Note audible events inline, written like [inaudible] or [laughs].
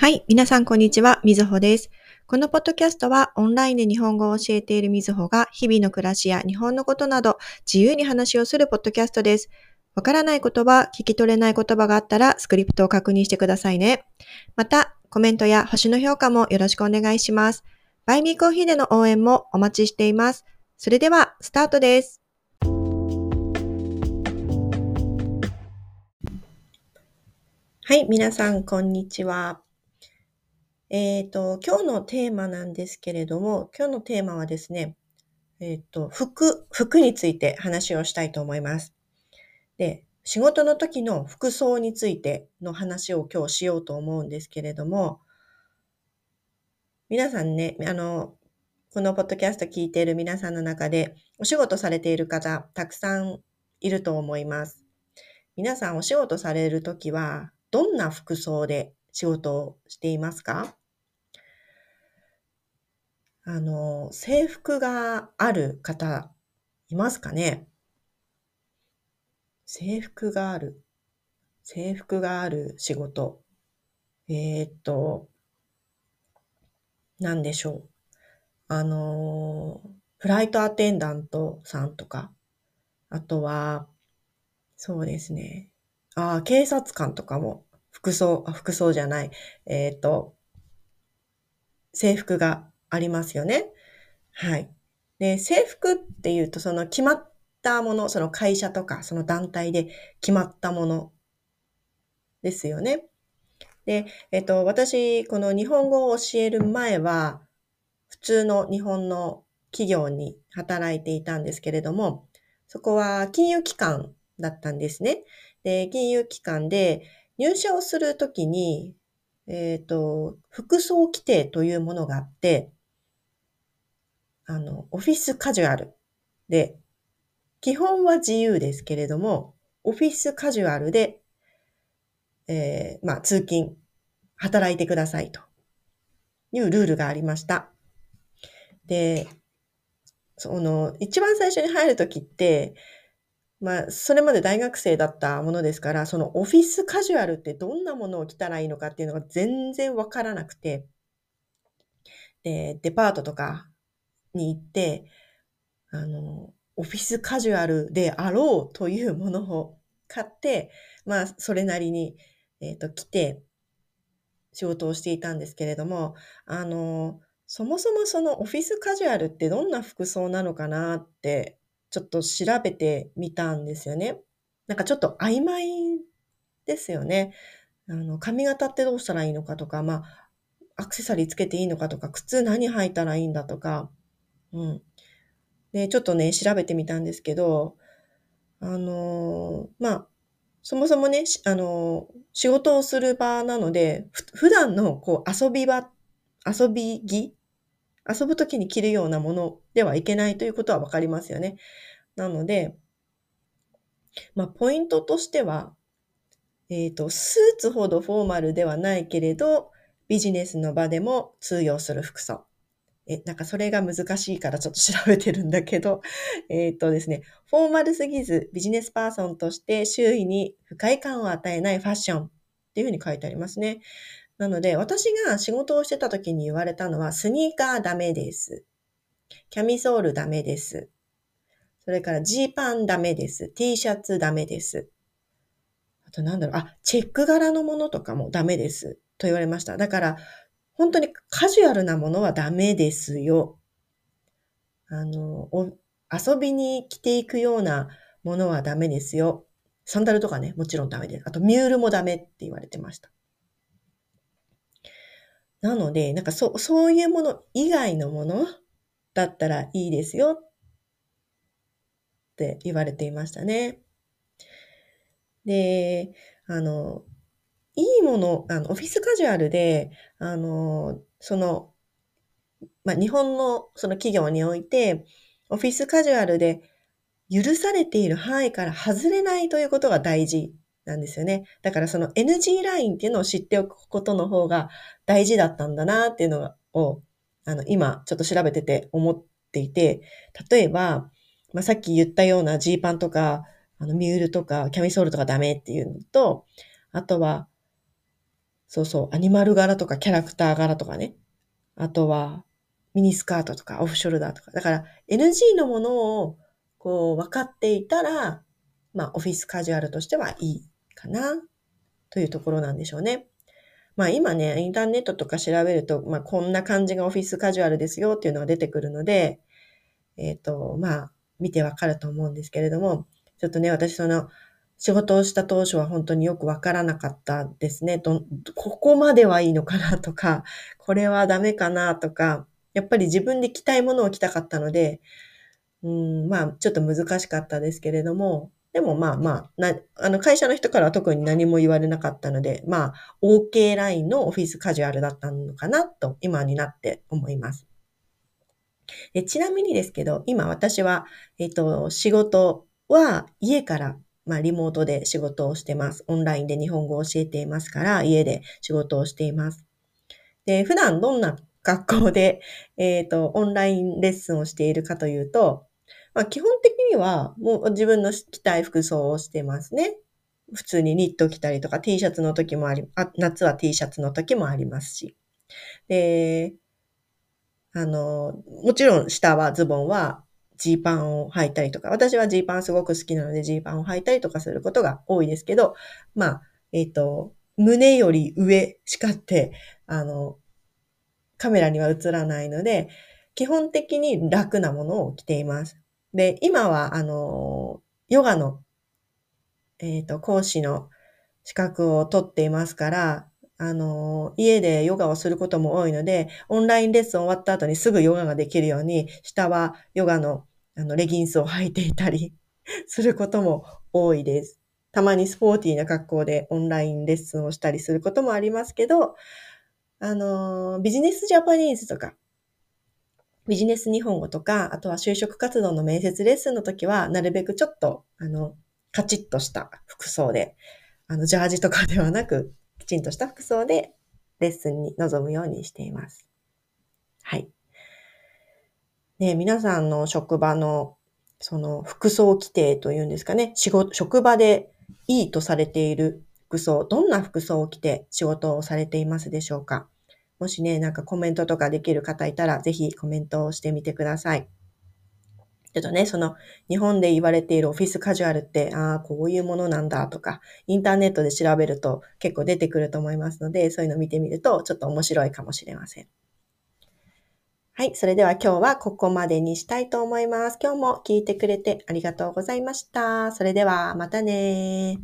はい。皆さん、こんにちは。みずほです。このポッドキャストは、オンラインで日本語を教えているみずほが、日々の暮らしや日本のことなど、自由に話をするポッドキャストです。わからない言葉、聞き取れない言葉があったら、スクリプトを確認してくださいね。また、コメントや星の評価もよろしくお願いします。バイミーコーヒーでの応援もお待ちしています。それでは、スタートです。はい。皆さん、こんにちは。えっ、ー、と、今日のテーマなんですけれども、今日のテーマはですね、えっ、ー、と、服、服について話をしたいと思います。で、仕事の時の服装についての話を今日しようと思うんですけれども、皆さんね、あの、このポッドキャスト聞いている皆さんの中でお仕事されている方、たくさんいると思います。皆さんお仕事されるときは、どんな服装で仕事をしていますか？あの、制服がある方、いますかね？制服がある。制服がある仕事。えー、っと、何でしょう。あの、フライトアテンダントさんとか、あとは、そうですね。ああ、警察官とかも、服装、あ服装じゃない。えっ、と、制服がありますよね。はい。で、制服っていうと、その決まったもの、その会社とか、その団体で決まったものですよね。で、えっと、私、この日本語を教える前は、普通の日本の企業に働いていたんですけれども、そこは金融機関だったんですね。で、金融機関で入社をするときに、えっ、ー、と、服装規定というものがあって、あの、オフィスカジュアル。で、基本は自由ですけれども、オフィスカジュアルで、えー、まあ、通勤、働いてくださいと。いうルールがありました。で、その、一番最初に入るときって、まあ、それまで大学生だったものですから、そのオフィスカジュアルってどんなものを着たらいいのかっていうのが全然わからなくて、で、デパートとかに行って、あの、オフィスカジュアルであろうというものを買って、まあ、それなりに、えっ、ー、と、来て、仕事をしていたんですけれども、あの、そもそもそのオフィスカジュアルってどんな服装なのかなってちょっと調べてみたんですよね。なんかちょっと曖昧ですよね。あの、髪型ってどうしたらいいのかとか、まあ、アクセサリーつけていいのかとか、靴何履いたらいいんだとか、うん。で、ちょっとね、調べてみたんですけど、あのまあ、そもそもね、あの仕事をする場なので、普段のこう遊び場、遊び着遊ぶときに着るようなものではいけないということはわかりますよね。なので、まあ、ポイントとしては、えっ、と、スーツほどフォーマルではないけれど、ビジネスの場でも通用する服装。え、なんかそれが難しいからちょっと調べてるんだけど、[laughs] えっ、とですね、フォーマルすぎずビジネスパーソンとして周囲に不快感を与えないファッションっていうふうに書いてありますね。なので、私が仕事をしてた時に言われたのは、スニーカーダメです。キャミソールダメです。それからジーパンダメです。T シャツダメです。あとなんだろう、あ、チェック柄のものとかもダメです。と言われました。だから、本当にカジュアルなものはダメですよ。あの、遊びに着ていくようなものはダメですよ。サンダルとかね、もちろんダメです。あと、ミュールもダメって言われてました。なので、なんかそ、そういうもの以外のものだったらいいですよって言われていましたね。で、あの、いいもの、あの、オフィスカジュアルで、あの、その、まあ、日本のその企業において、オフィスカジュアルで許されている範囲から外れないということが大事なんですよね。だからその NG ラインっていうのを知っておくことの方が大事だったんだなっていうのを、あの、今ちょっと調べてて思っていて、例えば、まあ、さっき言ったようなジーパンとか、あの、ミュールとか、キャミソールとかダメっていうのと、あとは、そうそう、アニマル柄とかキャラクター柄とかね。あとは、ミニスカートとかオフショルダーとか。だから NG のものをこう分かっていたら、まあオフィスカジュアルとしてはいいかなというところなんでしょうね。まあ今ね、インターネットとか調べると、まあこんな感じがオフィスカジュアルですよっていうのが出てくるので、えっ、ー、と、まあ見てわかると思うんですけれども、ちょっとね、私その仕事をした当初は本当によくわからなかったですね。ど、ここまではいいのかなとか、[laughs] これはダメかなとか、やっぱり自分で着たいものを着たかったので、うん、まあ、ちょっと難しかったですけれども、でもまあまあ、な、あの会社の人からは特に何も言われなかったので、まあ、OK ラインのオフィスカジュアルだったのかなと、今になって思います。でちなみにですけど、今私は、えっ、と、仕事は家からまあ、リモートで仕事をしてます。オンラインで日本語を教えていますから、家で仕事をしています。で、普段どんな学校で、[laughs] えっ、ー、と、オンラインレッスンをしているかというと、まあ、基本的にはもう自分の着たい服装をしてますね。普通にニット着たりとか T シャツの時もあり、あ夏は T シャツの時もありますし。で、あの、もちろん下はズボンはジーパンを履いたりとか、私はジーパンすごく好きなのでジーパンを履いたりとかすることが多いですけど、まあ、えっ、ー、と、胸より上しかって、あの、カメラには映らないので、基本的に楽なものを着ています。で、今は、あの、ヨガの、えっ、ー、と、講師の資格を取っていますから、あの、家でヨガをすることも多いので、オンラインレッスン終わった後にすぐヨガができるように、下はヨガのあの、レギンスを履いていたり [laughs] することも多いです。たまにスポーティーな格好でオンラインレッスンをしたりすることもありますけど、あの、ビジネスジャパニーズとか、ビジネス日本語とか、あとは就職活動の面接レッスンの時は、なるべくちょっと、あの、カチッとした服装で、あの、ジャージとかではなく、ちんとした服装でレッスンに臨むようにしています。はい。ね、皆さんの職場の、その服装規定というんですかね、仕事、職場でいいとされている服装、どんな服装を着て仕事をされていますでしょうかもしね、なんかコメントとかできる方いたら、ぜひコメントをしてみてください。ちょっとね、その日本で言われているオフィスカジュアルって、ああ、こういうものなんだとか、インターネットで調べると結構出てくると思いますので、そういうの見てみるとちょっと面白いかもしれません。はい。それでは今日はここまでにしたいと思います。今日も聞いてくれてありがとうございました。それではまたね